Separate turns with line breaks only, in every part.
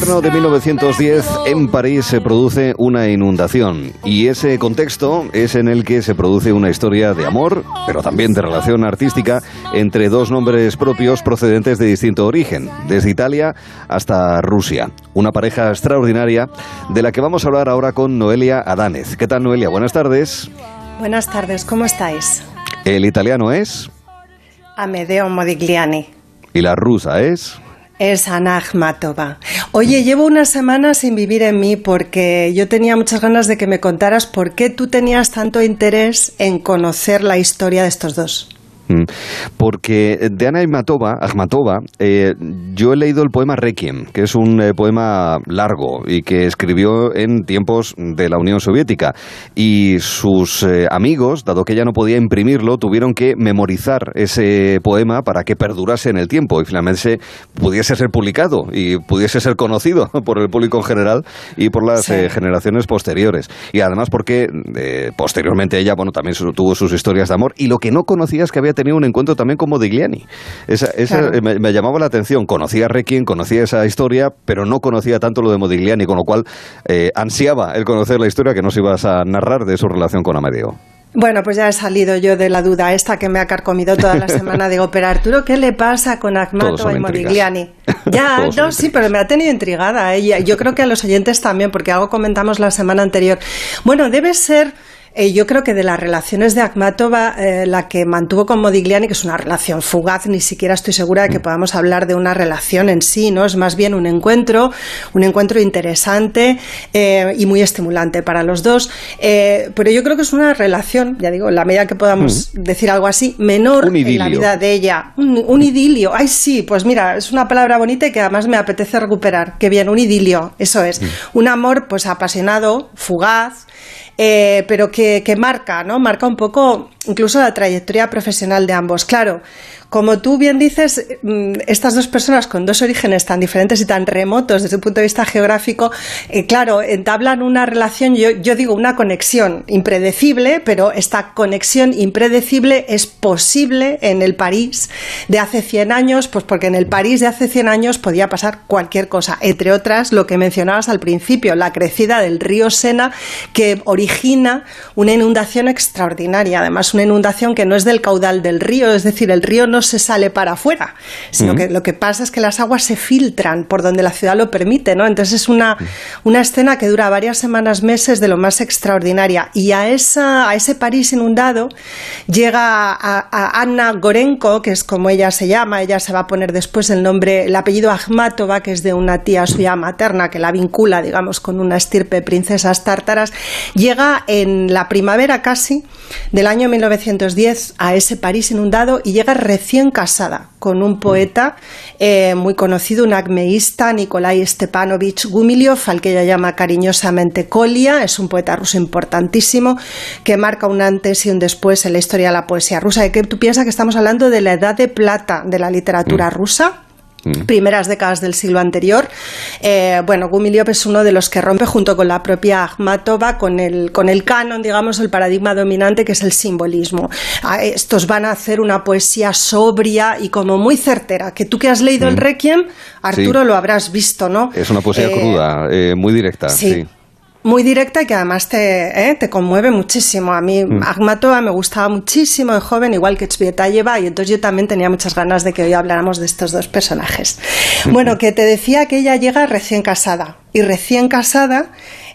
invierno de 1910 en París se produce una inundación y ese contexto es en el que se produce una historia de amor, pero también de relación artística entre dos nombres propios procedentes de distinto origen, desde Italia hasta Rusia. Una pareja extraordinaria de la que vamos a hablar ahora con Noelia Adánez. ¿Qué tal Noelia? Buenas tardes.
Buenas tardes, ¿cómo estáis?
El italiano es...
Amedeo Modigliani.
¿Y la rusa es?
Es Ana. Oye, llevo una semana sin vivir en mí porque yo tenía muchas ganas de que me contaras por qué tú tenías tanto interés en conocer la historia de estos dos.
Mm. Porque de Ana Akhmatova, eh, yo he leído el poema Requiem, que es un eh, poema largo y que escribió en tiempos de la Unión Soviética. Y sus eh, amigos, dado que ella no podía imprimirlo, tuvieron que memorizar ese poema para que perdurase en el tiempo y finalmente pudiese ser publicado y pudiese ser conocido por el público en general y por las generaciones posteriores. Y además porque posteriormente ella, bueno, también tuvo sus historias de amor y lo que no conocía es que había tenido un encuentro también con Modigliani. Esa, eh, me, llamaba la atención. Conocía a Requiem, conocía esa historia, pero no conocía tanto lo de Modigliani, con lo cual eh, ansiaba el conocer la historia que nos ibas a narrar de su relación con Amedeo.
Bueno, pues ya he salido yo de la duda esta que me ha carcomido toda la semana de ópera. Arturo, ¿qué le pasa con Agmato y Modigliani? Ya, no, sí, pero me ha tenido intrigada. ¿eh? Yo creo que a los oyentes también, porque algo comentamos la semana anterior. Bueno, debe ser eh, yo creo que de las relaciones de Akhmatova, eh, la que mantuvo con Modigliani, que es una relación fugaz, ni siquiera estoy segura de que mm. podamos hablar de una relación en sí, ¿no? Es más bien un encuentro, un encuentro interesante eh, y muy estimulante para los dos. pero yo creo que es una relación, ya digo, en la medida que podamos mm. decir algo así, menor en la vida de ella. Un, idilio. Ay, sí, pues mira, es una palabra bonita y que además me apetece recuperar. Qué bien, un idilio, eso es. Mm. Un amor, pues apasionado, fugaz. Eh, pero que, que, marca, ¿no? Marca un poco incluso la trayectoria profesional de ambos. Claro, como tú bien dices, mm, estas dos personas con dos orígenes tan diferentes y tan remotos desde el punto de vista geográfico, eh, claro, entablan una relación, yo, yo, digo una conexión impredecible, pero esta conexión impredecible es posible en el París de hace 100 años, pues porque en el París de hace 100 años podía pasar cualquier cosa, entre otras lo que mencionabas al principio, la crecida del río Sena que origina una inundación extraordinaria, además una inundación que no es del caudal del río, es decir, el río no se sale para afuera, sino que lo que pasa es que las aguas se filtran por donde la ciudad lo permite, ¿no? Entonces es una, una escena que dura varias semanas, meses de lo más extraordinaria. Y a, esa, a ese París inundado llega a, Anna Gorenko, que es como ella se llama, ella se va a poner después el nombre, el apellido Akhmatova, que es de una tía suya materna que la vincula, digamos, con una estirpe de princesas tártaras, llega en la primavera casi del año 1910 a ese París inundado y llega recién casada con un poeta eh, muy conocido, un acmeísta, Nikolai Stepanovich Gumiliov, al que ella llama cariñosamente Kolia. Es un poeta ruso importantísimo que marca un antes y un después en la historia de la poesía rusa. ¿De qué tú piensas que estamos hablando de la edad de plata de la literatura mm. rusa? Mm. primeras décadas del siglo anterior. Eh, bueno, Gumilyov es uno de los que rompe junto con la propia Akhmatova con el, con el canon, digamos, el paradigma dominante que es el simbolismo. Ah, estos van a hacer una poesía sobria y como muy certera, que tú que has leído el mm. Requiem, Arturo, lo habrás visto, ¿no?
Es una poesía eh, cruda, eh, muy directa. sí
muy directa y que además te, ¿eh? te conmueve muchísimo. A mí mm. Agmatova me gustaba muchísimo de joven, igual que Chvietayeva, y entonces yo también tenía muchas ganas de que hoy habláramos de estos dos personajes. Bueno, que te decía que ella llega recién casada, y recién casada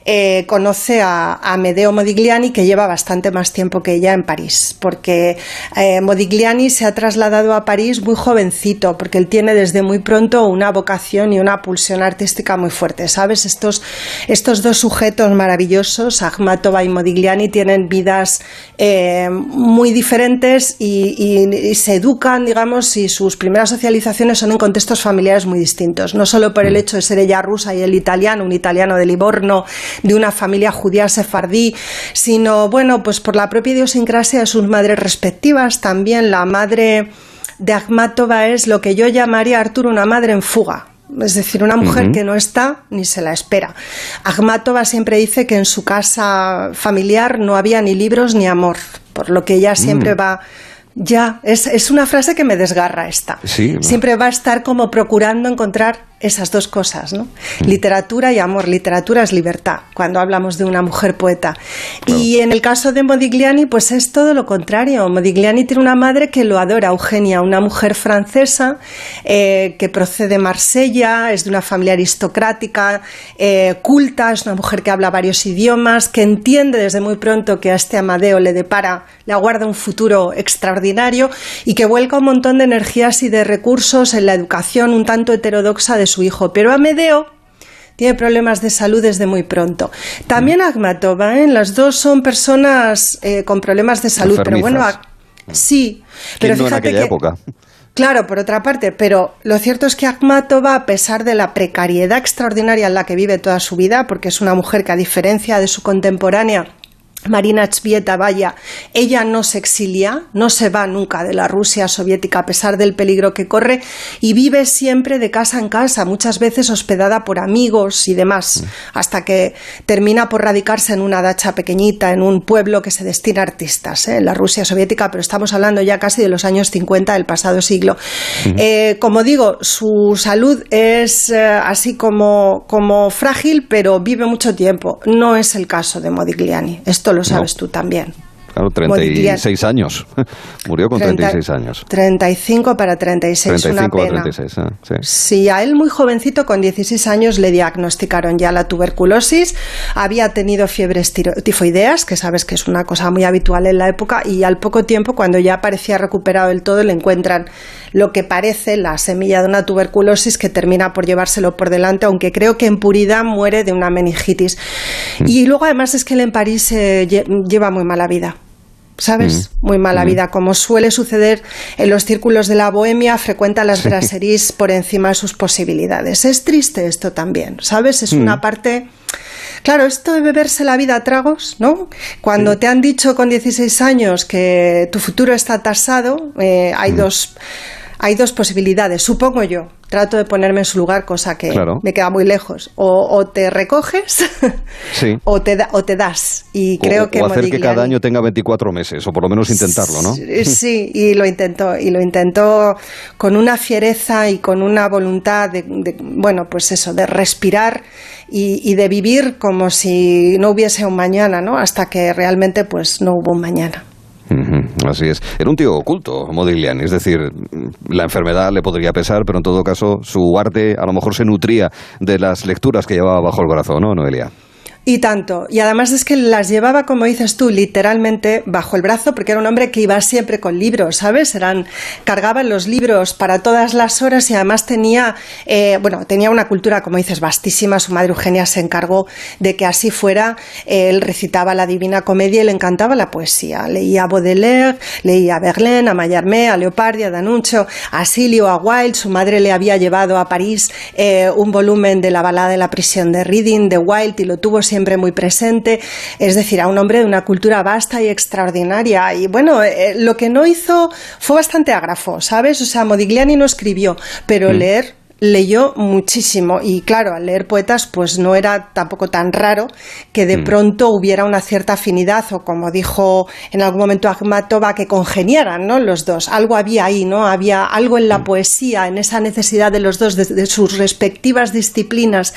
eh, conoce a, Medeo Modigliani, que lleva bastante más tiempo que ella en París, porque eh, Modigliani se ha trasladado a París muy jovencito, porque él tiene desde muy pronto una vocación y una pulsión artística muy fuerte, ¿sabes? Estos, estos dos sujetos maravillosos, Akhmatova y Modigliani, tienen vidas eh, muy diferentes y, y, se educan, digamos, y sus primeras socializaciones son en contextos familiares muy distintos, no solo por el mm. hecho de ser ella rusa y él italiano, un italiano de Livorno, de una familia judía sefardí, sino, bueno, pues por la propia idiosincrasia de sus madres respectivas. También la madre de Akhmatova es lo que yo llamaría, Arturo, una madre en fuga. Es decir, una mujer que no está ni se la espera. Akhmatova siempre dice que en su casa familiar no había ni libros ni amor, por lo que ella siempre mm. va ya, es, es, una frase que me desgarra esta. Siempre va a estar como procurando encontrar esas dos cosas, ¿no? Mm. Literatura y amor. Literatura es libertad, cuando hablamos de una mujer poeta. Y en el caso de Modigliani, pues es todo lo contrario. Modigliani tiene una madre que lo adora, Eugenia, una mujer francesa eh, que procede de Marsella, es de una familia aristocrática, eh, culta, es una mujer que habla varios idiomas, que entiende desde muy pronto que a este Amadeo le depara, le aguarda un futuro extraordinario y que vuelca un montón de energías y de recursos en la educación un tanto heterodoxa de su hijo. Pero Amedeo tiene problemas de salud desde muy pronto. También Agmatova, ¿eh? las dos son personas eh, con problemas de salud, pero bueno, sí, pero fíjate que época? Claro, por otra parte, pero lo cierto es que Akhmatova, a pesar de la precariedad extraordinaria en la que vive toda su vida, porque es una mujer que a diferencia de su contemporánea Marina Chvieta, vaya, ella no se exilia, no se va nunca de la Rusia soviética a pesar del peligro que corre y vive siempre de casa en casa, muchas veces hospedada por amigos y demás, mm. hasta que termina por radicarse en una dacha pequeñita, en un pueblo que se destina a artistas, ¿eh? en la Rusia soviética, pero estamos hablando ya casi de los años 50 del pasado siglo. Eh, como digo, su salud es eh, así como, como frágil, pero vive mucho tiempo. No es el caso de Modigliani. Esto lo sabes tú también.
Claro, 36 años. Murió con 36 años.
35 para 36. 35 una pena. 36, ah, sí. sí. a él muy jovencito, con 16 años, le diagnosticaron ya la tuberculosis. Había tenido fiebres tifoideas, que sabes que es una cosa muy habitual en la época, y al poco tiempo, cuando ya parecía recuperado del todo, le encuentran lo que parece la semilla de una tuberculosis que termina por llevárselo por delante, aunque creo que en puridad muere de una meningitis. Mm. Y luego, además, es que él en París eh, lleva muy mala vida. ¿Sabes? Mm. Muy mala mm. vida. Como suele suceder en los círculos de la bohemia, frecuenta las brasseries por encima de sus posibilidades. Es triste esto también, ¿sabes? Es una mm. parte... Claro, esto de beberse la vida a tragos, ¿no? Cuando te han dicho con 16 años que tu futuro está tasado, eh, hay dos hay dos posibilidades, supongo yo. Trato de ponerme en su lugar, cosa que me queda muy lejos. O, te recoges o, te o te das. Y creo que
o hacer que cada año tenga 24 meses, o por lo menos intentarlo, ¿no?
Sí, y lo intentó. Y lo intentó con una fiereza y con una voluntad de, bueno, pues eso, de respirar y, y de vivir como si no hubiese un mañana, ¿no? Hasta que realmente pues no hubo un mañana
así es. Era un tío oculto, Modigliani, es decir, la enfermedad le podría pesar, pero en todo caso su arte a lo mejor se nutría de las lecturas que llevaba bajo el brazo, ¿no, Noelia?
Y tanto. Y además es que las llevaba, como dices tú, literalmente bajo el brazo, porque era un hombre que iba siempre con libros, ¿sabes? Eran, cargaba los libros para todas las horas y además tenía, eh, bueno, tenía una cultura, como dices, vastísima. Su madre Eugenia se encargó de que así fuera. Él recitaba la Divina Comedia y le encantaba la poesía. Leía a Baudelaire, leía a Verlaine, a Mallarmé, a Leopardi, a Danuccio, a Silio, a Wilde. Su madre le había llevado a París eh, un volumen de la balada de la prisión de Reading, de Wilde, y lo tuvo siempre siempre muy presente, es decir, a un hombre de una cultura vasta y extraordinaria. Y bueno, eh, lo que no hizo fue bastante ágrafo, ¿sabes? O sea, Modigliani no escribió, pero mm. leer leyó muchísimo y claro, al leer poetas pues no era tampoco tan raro que de mm. pronto hubiera una cierta afinidad o como dijo en algún momento Akhmatova que congeniaran, ¿no? los dos. Algo había ahí, ¿no? Había algo en la mm. poesía, en esa necesidad de los dos de, sus respectivas disciplinas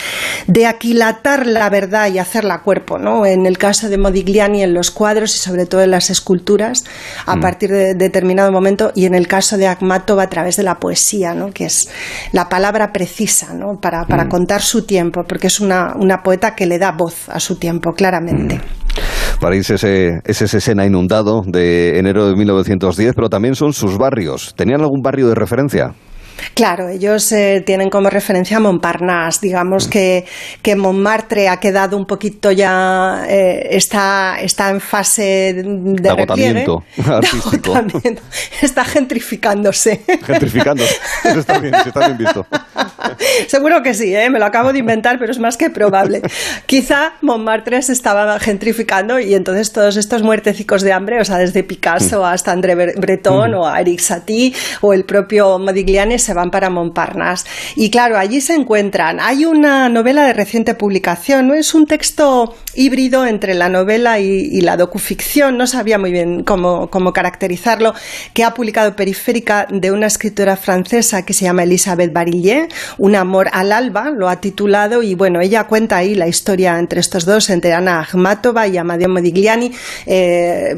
de aquilatar la verdad y hacerla cuerpo, ¿no? En el caso de Modigliani en los cuadros y sobre todo en las esculturas a mm. partir de determinado momento y en el caso de Akhmatova a través de la poesía, ¿no? Que es la palabra precisa ¿no? para, para mm. contar su tiempo, porque es una, una, poeta que le da voz a su tiempo, claramente.
Mm. París ese, es ese escena inundado de enero de 1910, pero también son sus barrios. ¿Tenían algún barrio de referencia?
Claro, ellos eh, tienen como referencia Montparnasse. Digamos mm. que, que Montmartre ha quedado un poquito ya, eh, está, está en fase de,
agotamiento artístico.
Está gentrificándose.
Gentrificándose. Eso está bien, está bien visto.
Seguro que sí, ¿eh? me lo acabo de inventar, pero es más que probable. Quizá Montmartre se estaba gentrificando y entonces todos estos muertecicos de hambre, o sea, desde Picasso mm. hasta André Breton mm. o a Eric Satie o el propio Modigliani se van para Montparnasse. Y claro, allí se encuentran. Hay una novela de reciente publicación, ¿no? es un texto híbrido entre la novela y, la docuficción, no sabía muy bien cómo, cómo caracterizarlo, que ha publicado Periférica de una escritora francesa que se llama Elisabeth Barillet, Un amor al alba, lo ha titulado, y bueno, ella cuenta ahí la historia entre estos dos, entre Ana Akhmatova y Amadeo Modigliani. Eh,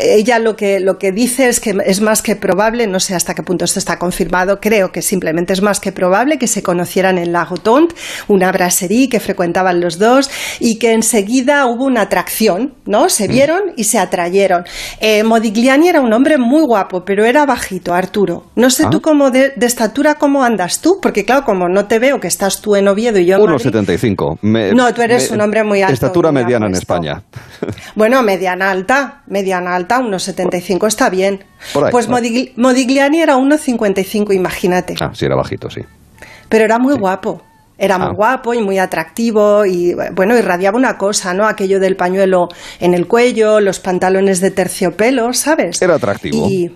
ella lo que, lo que dice es que es más que probable, no sé hasta qué punto esto está confirmado, creo que simplemente es más que probable que se conocieran en Lago Tont, una brasserie que frecuentaban los dos y que enseguida hubo una atracción, ¿no? Se mm. vieron y se atrayeron. Eh, Modigliani era un hombre muy guapo, pero era bajito, Arturo. No sé tú ah. cómo de, estatura cómo andas tú, porque claro, como no te veo que estás tú en Oviedo y yo en
1,75.
No, tú eres un hombre muy alto.
Estatura mediana en España.
Bueno, mediana alta, mediana alta, 1,75 está bien. pues Modigliani era 1,55, imagínate.
Ah, sí, era bajito, sí.
Pero era muy guapo. Era muy ah. guapo y muy atractivo y bueno, irradiaba una cosa, ¿no? Aquello del pañuelo en el cuello, los pantalones de terciopelo, ¿sabes?
Era atractivo.
Y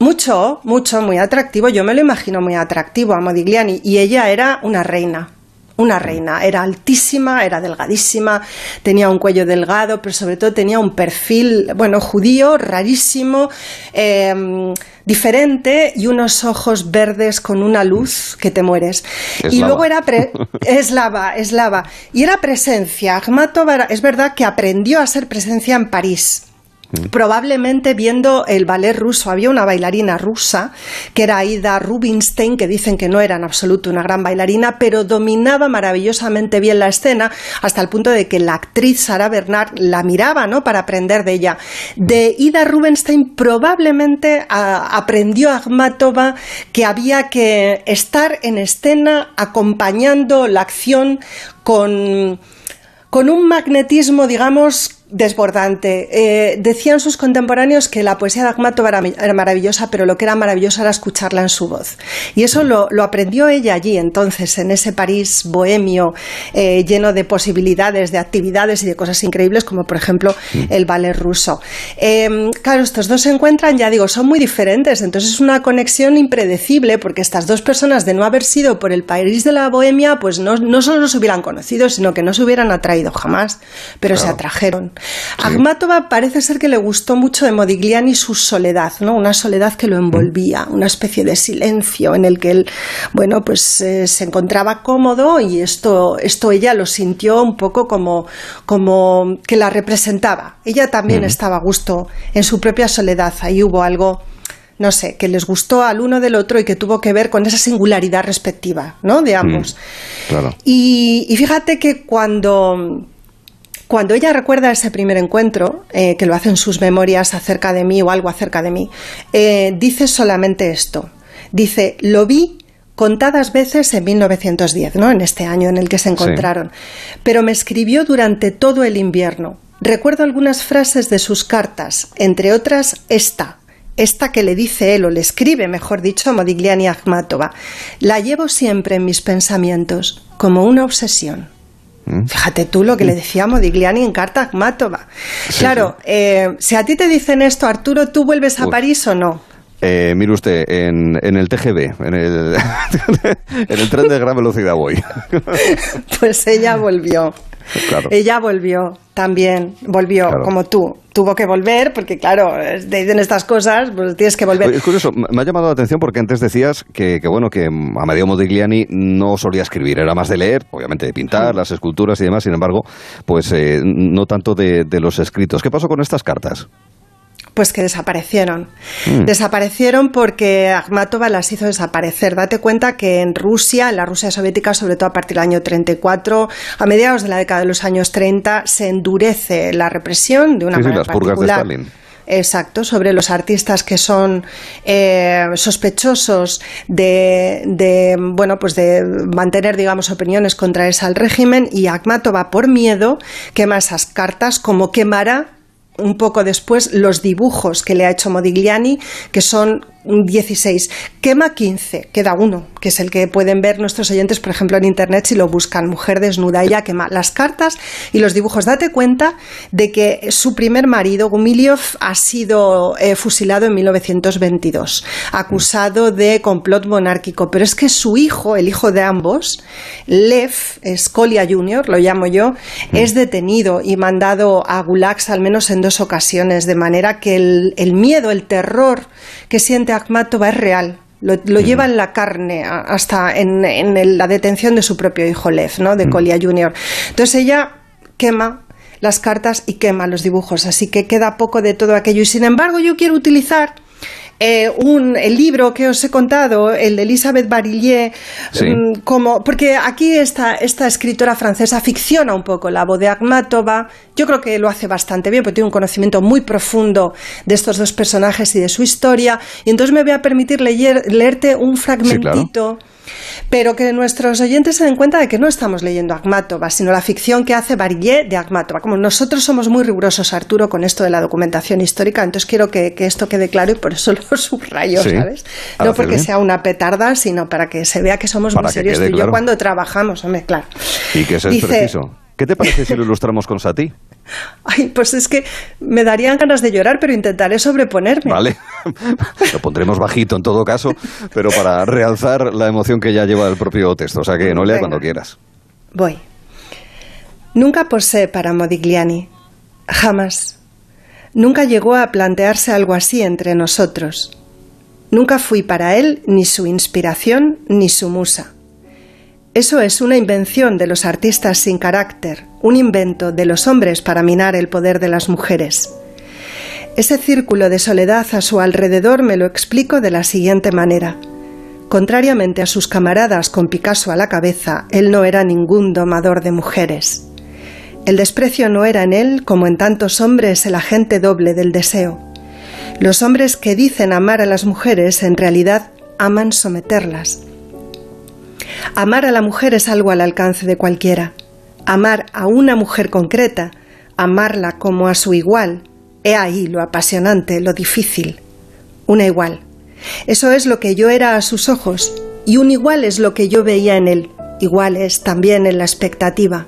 mucho, mucho, muy atractivo. Yo me lo imagino muy atractivo a Modigliani y ella era una reina. Una reina, era altísima, era delgadísima, tenía un cuello delgado, pero sobre todo tenía un perfil, bueno, judío, rarísimo, eh, diferente y unos ojos verdes con una luz que te mueres. y luego era eslava, eslava. Y era presencia. Akhmatova es verdad que aprendió a ser presencia en París. Probablemente viendo el ballet ruso, había una bailarina rusa que era Aida Rubinstein, que dicen que no era en absoluto una gran bailarina, pero dominaba maravillosamente bien la escena hasta el punto de que la actriz Sara Bernard la miraba, ¿no? Para aprender de ella. De Ida Rubinstein probablemente aprendió Akhmatova que había que estar en escena acompañando la acción con con un magnetismo, digamos, desbordante. Eh, decían sus contemporáneos que la poesía de Akhmatova era, maravillosa, pero lo que era maravilloso era escucharla en su voz. Y eso lo, aprendió ella allí, entonces, en ese París bohemio, eh, lleno de posibilidades, de actividades y de cosas increíbles, como por ejemplo mm. el ballet ruso. Em, claro, estos dos se encuentran, ya digo, son muy diferentes, entonces es una conexión impredecible, porque estas dos personas, de no haber sido por el París de la bohemia, pues no, no solo se hubieran conocido, sino que no se hubieran atraído jamás, pero se atrajeron. Agmatova parece ser que le gustó mucho de Modigliani su soledad, ¿no? Una soledad que lo envolvía, una especie de silencio en el que él, bueno, pues eh, se encontraba cómodo y esto, esto ella lo sintió un poco como, como que la representaba. Ella también estaba a gusto en su propia soledad. Ahí hubo algo no sé, que les gustó al uno del otro y que tuvo que ver con esa singularidad respectiva, ¿no? De ambos.
claro.
y, fíjate que cuando, cuando ella recuerda ese primer encuentro, eh, que lo hace en sus memorias acerca de mí o algo acerca de mí, eh, dice solamente esto. Dice, lo vi contadas veces en 1910, ¿no? en este año en el que se encontraron, pero me escribió durante todo el invierno. Recuerdo algunas frases de sus cartas, entre otras esta, esta que le dice él, o le escribe, mejor dicho, a Modigliani Akhmatova. La llevo siempre en mis pensamientos, como una obsesión. Mm. Fíjate tú lo que le mm. decía Modigliani en carta claro, Eh, si a ti te dicen esto, Arturo, ¿tú vuelves a París o no?
Eh, mire usted, en, en, el TGV, en el, en el tren de gran velocidad voy.
pues ella volvió. Ella volvió también, volvió como tú. Tuvo que volver porque, claro, te dicen estas cosas, pues tienes que volver.
Es curioso, me ha llamado la atención porque antes decías que, que bueno, que Amadeo Modigliani no solía escribir, era más de leer, obviamente de pintar, las esculturas y demás, sin embargo, pues eh, no tanto de los escritos. ¿Qué pasó con estas cartas?
Pues que desaparecieron. Mm. Desaparecieron porque Akhmatova las hizo desaparecer. Date cuenta que en Rusia, en la Rusia soviética, sobre todo a partir del año 34, a mediados de la década de los años 30, se endurece la represión de una manera particular. Exacto, sobre los artistas que son eh, sospechosos de, de, bueno, pues de mantener, digamos, opiniones contrarias al régimen y Akhmatova, por miedo, quema esas cartas como quemará un poco después los dibujos que le ha hecho Modigliani, que son 16. Quema 15, queda uno, que es el que pueden ver nuestros oyentes, por ejemplo, en internet si lo buscan. Mujer desnuda, ella quema las cartas y los dibujos. Date cuenta de que su primer marido, Gumiliov, ha sido eh, fusilado en 1922, acusado de complot monárquico. Pero es que su hijo, el hijo de ambos, Lev Skolia Jr., lo llamo yo, es detenido y mandado a gulags al menos en dos ocasiones, de manera que el, el miedo, el terror que siente Akhmatova es real lo, lleva en la carne hasta en, la detención de su propio hijo Lev, ¿no? de Colia Jr. Entonces ella quema las cartas y quema los dibujos, así que queda poco de todo aquello. Y sin embargo, yo quiero utilizar eh, un, el libro que os he contado, el de Elisabeth Barillier, mm, como, porque aquí esta, esta escritora francesa ficciona un poco la voz de Akhmatova. Yo creo que lo hace bastante bien, porque tiene un conocimiento muy profundo de estos dos personajes y de su historia. Y entonces me voy a permitir leer, leerte un fragmentito. Pero que nuestros oyentes se den cuenta de que no estamos leyendo Akhmatova, sino la ficción que hace Barillet de Akhmatova. Como nosotros somos muy rigurosos, Arturo, con esto de la documentación histórica, entonces quiero que, esto quede claro y por eso lo subrayo, ¿sabes? No porque sea una petarda, sino para que se vea que somos muy serios tú y yo cuando trabajamos, hombre, claro.
Y que eso es preciso. ¿Qué te parece si lo ilustramos con Sati?
Ay, pues es que me darían ganas de llorar, pero intentaré sobreponerme.
Vale, lo pondremos bajito en todo caso, pero para realzar la emoción que ya lleva el propio texto. O sea que no lea cuando quieras.
Voy. Nunca posé para Modigliani. Jamás. Nunca llegó a plantearse algo así entre nosotros. Nunca fui para él ni su inspiración ni su musa. Eso es una invención de los artistas sin carácter, un invento de los hombres para minar el poder de las mujeres. Ese círculo de soledad a su alrededor me lo explico de la siguiente manera. Contrariamente a sus camaradas con Picasso a la cabeza, él no era ningún domador de mujeres. El desprecio no era en él, como en tantos hombres, el agente doble del deseo. Los hombres que dicen amar a las mujeres en realidad aman someterlas. Amar a la mujer es algo al alcance de cualquiera. Amar a una mujer concreta, amarla como a su igual, he ahí lo apasionante, lo difícil. Una igual. Eso es lo que yo era a sus ojos, y un igual es lo que yo veía en él, iguales también en la expectativa.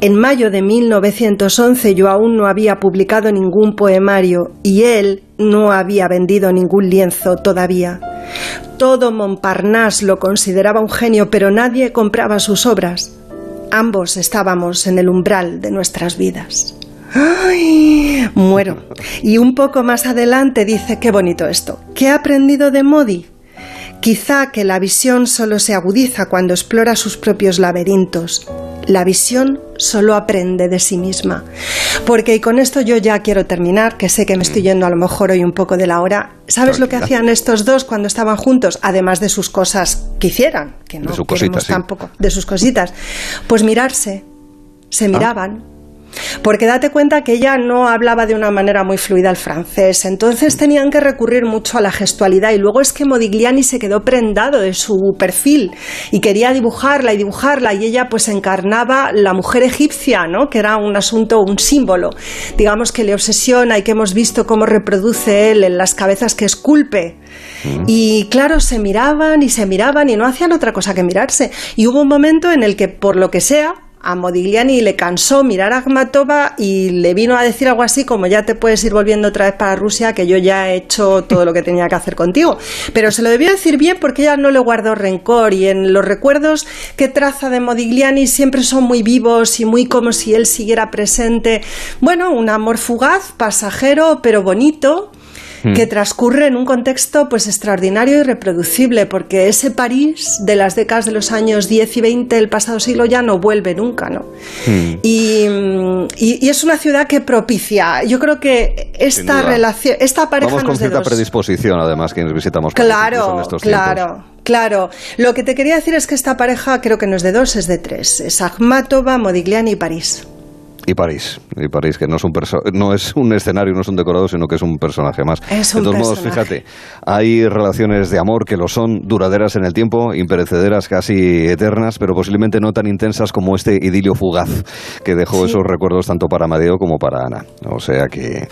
En mayo de 1911 yo aún no había publicado ningún poemario y él no había vendido ningún lienzo todavía. Todo Montparnasse lo consideraba un genio, pero nadie compraba sus obras. Ambos estábamos en el umbral de nuestras vidas. ¡Ay! Muero. Y un poco más adelante dice, qué bonito esto. ¿Qué ha aprendido de Modi? Quizá que la visión solo se agudiza cuando explora sus propios laberintos. La visión solo aprende de sí misma. Porque, y con esto yo ya quiero terminar, que sé que me estoy yendo a lo mejor hoy un poco de la hora. ¿Sabes lo que hacían estos dos cuando estaban juntos? Además de sus cosas que hicieran, que no
de sus cositas,
tampoco, de sus cositas. Pues mirarse, se ah. Porque date cuenta que ella no hablaba de una manera muy fluida el francés, entonces tenían que recurrir mucho a la gestualidad y luego es que Modigliani se quedó prendado de su perfil y quería dibujarla y dibujarla y ella pues encarnaba la mujer egipcia, ¿no? que era un asunto, un símbolo, digamos que le obsesiona y que hemos visto cómo reproduce él en las cabezas que esculpe. Mm. Y claro, se miraban y se miraban y no hacían otra cosa que mirarse. Y hubo un momento en el que, por lo que sea, a Modigliani le cansó mirar a Akhmatova y le vino a decir algo así como ya te puedes ir volviendo otra vez para Rusia que yo ya he hecho todo lo que tenía que hacer contigo. Pero se lo debió decir bien porque ella no le guardó rencor y en los recuerdos que traza de Modigliani siempre son muy vivos y muy como si él siguiera presente. Bueno, un amor fugaz, pasajero, pero bonito que transcurre en un contexto pues extraordinario y reproducible, porque ese París de las décadas de los años 10 y 20 del pasado siglo ya no vuelve nunca, ¿no? Y, es una ciudad que propicia. Yo creo que esta relación, esta pareja
Vamos con cierta predisposición, además, quienes visitamos
claro, claro. Claro, lo que te quería decir es que esta pareja creo que no es de dos, es de tres. Es Akhmatova, Modigliani y París.
Y París, y París, que no es un no es un escenario, no es un decorado, sino que es un personaje más.
Es de
todos modos, fíjate, hay relaciones de amor que lo son, duraderas en el tiempo, imperecederas, casi eternas, pero posiblemente no tan intensas como este idilio fugaz que dejó esos recuerdos tanto para Amadeo como para Ana. O sea que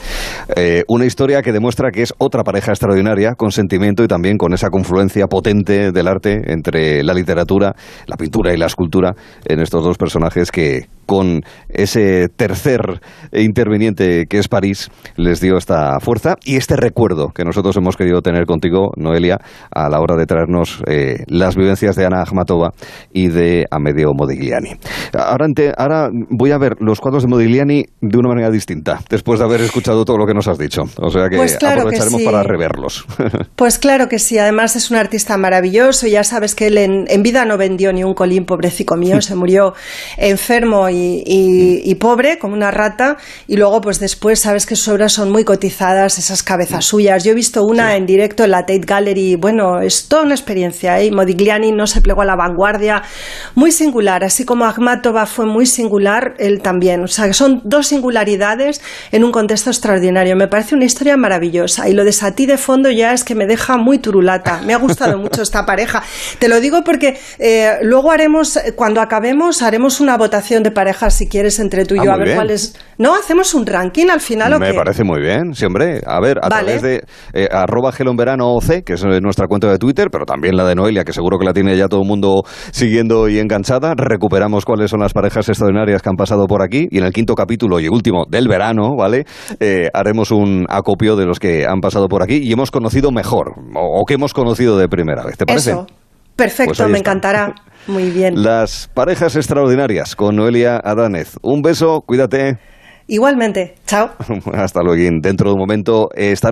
eh, una historia que demuestra que es otra pareja extraordinaria, con sentimiento y también con esa confluencia potente del arte entre la literatura, la pintura y la escultura en estos dos personajes que con ese tercer interviniente que es París les dio esta fuerza y este recuerdo que nosotros hemos querido tener contigo, Noelia, a la hora de traernos eh, las vivencias de Ana Akhmatova y de Amedeo Modigliani. Ahora, ahora voy a ver los cuadros de Modigliani de una manera distinta, después de haber escuchado todo lo que nos has dicho. O sea que pues aprovecharemos para reverlos.
Pues claro que sí, además es un artista maravilloso, ya sabes que él en, vida no vendió ni un colín, pobrecito mío, se murió enfermo y, pobre, como una rata, y luego pues después sabes que sus obras son muy cotizadas, esas cabezas suyas. Yo he visto una en directo en la Tate Gallery, bueno, es toda una experiencia, ¿eh? Modigliani no se plegó a la vanguardia, muy singular, así como Akhmatova fue muy singular, él también, o sea, son dos singularidades en un contexto extraordinario, me parece una historia maravillosa, y lo de Satie de fondo ya es que me deja muy turulata, me ha gustado mucho esta pareja, te lo digo porque eh, luego haremos, cuando acabemos, haremos una votación de parejas, si quieres, entre tú y yo, a ver cuál es... No, hacemos un ranking al final. ¿o
Me parece muy bien, sí, hombre. A ver, a través de eh, arroba gelonverano que es nuestra cuenta de Twitter, pero también la de Noelia, que seguro que la tiene ya todo el mundo siguiendo y enganchada. Recuperamos cuáles son las parejas extraordinarias que han pasado por aquí. Y en el quinto capítulo y último del verano, ¿vale? Eh, haremos un acopio de los que han pasado por aquí y hemos conocido mejor, o, que hemos conocido de primera vez. ¿Te parece? Eso.
Perfecto, pues me encantará. Muy bien.
Las parejas extraordinarias con Noelia Adánez. Un beso, cuídate.
Igualmente, chao.
Hasta luego. Dentro de un momento estaremos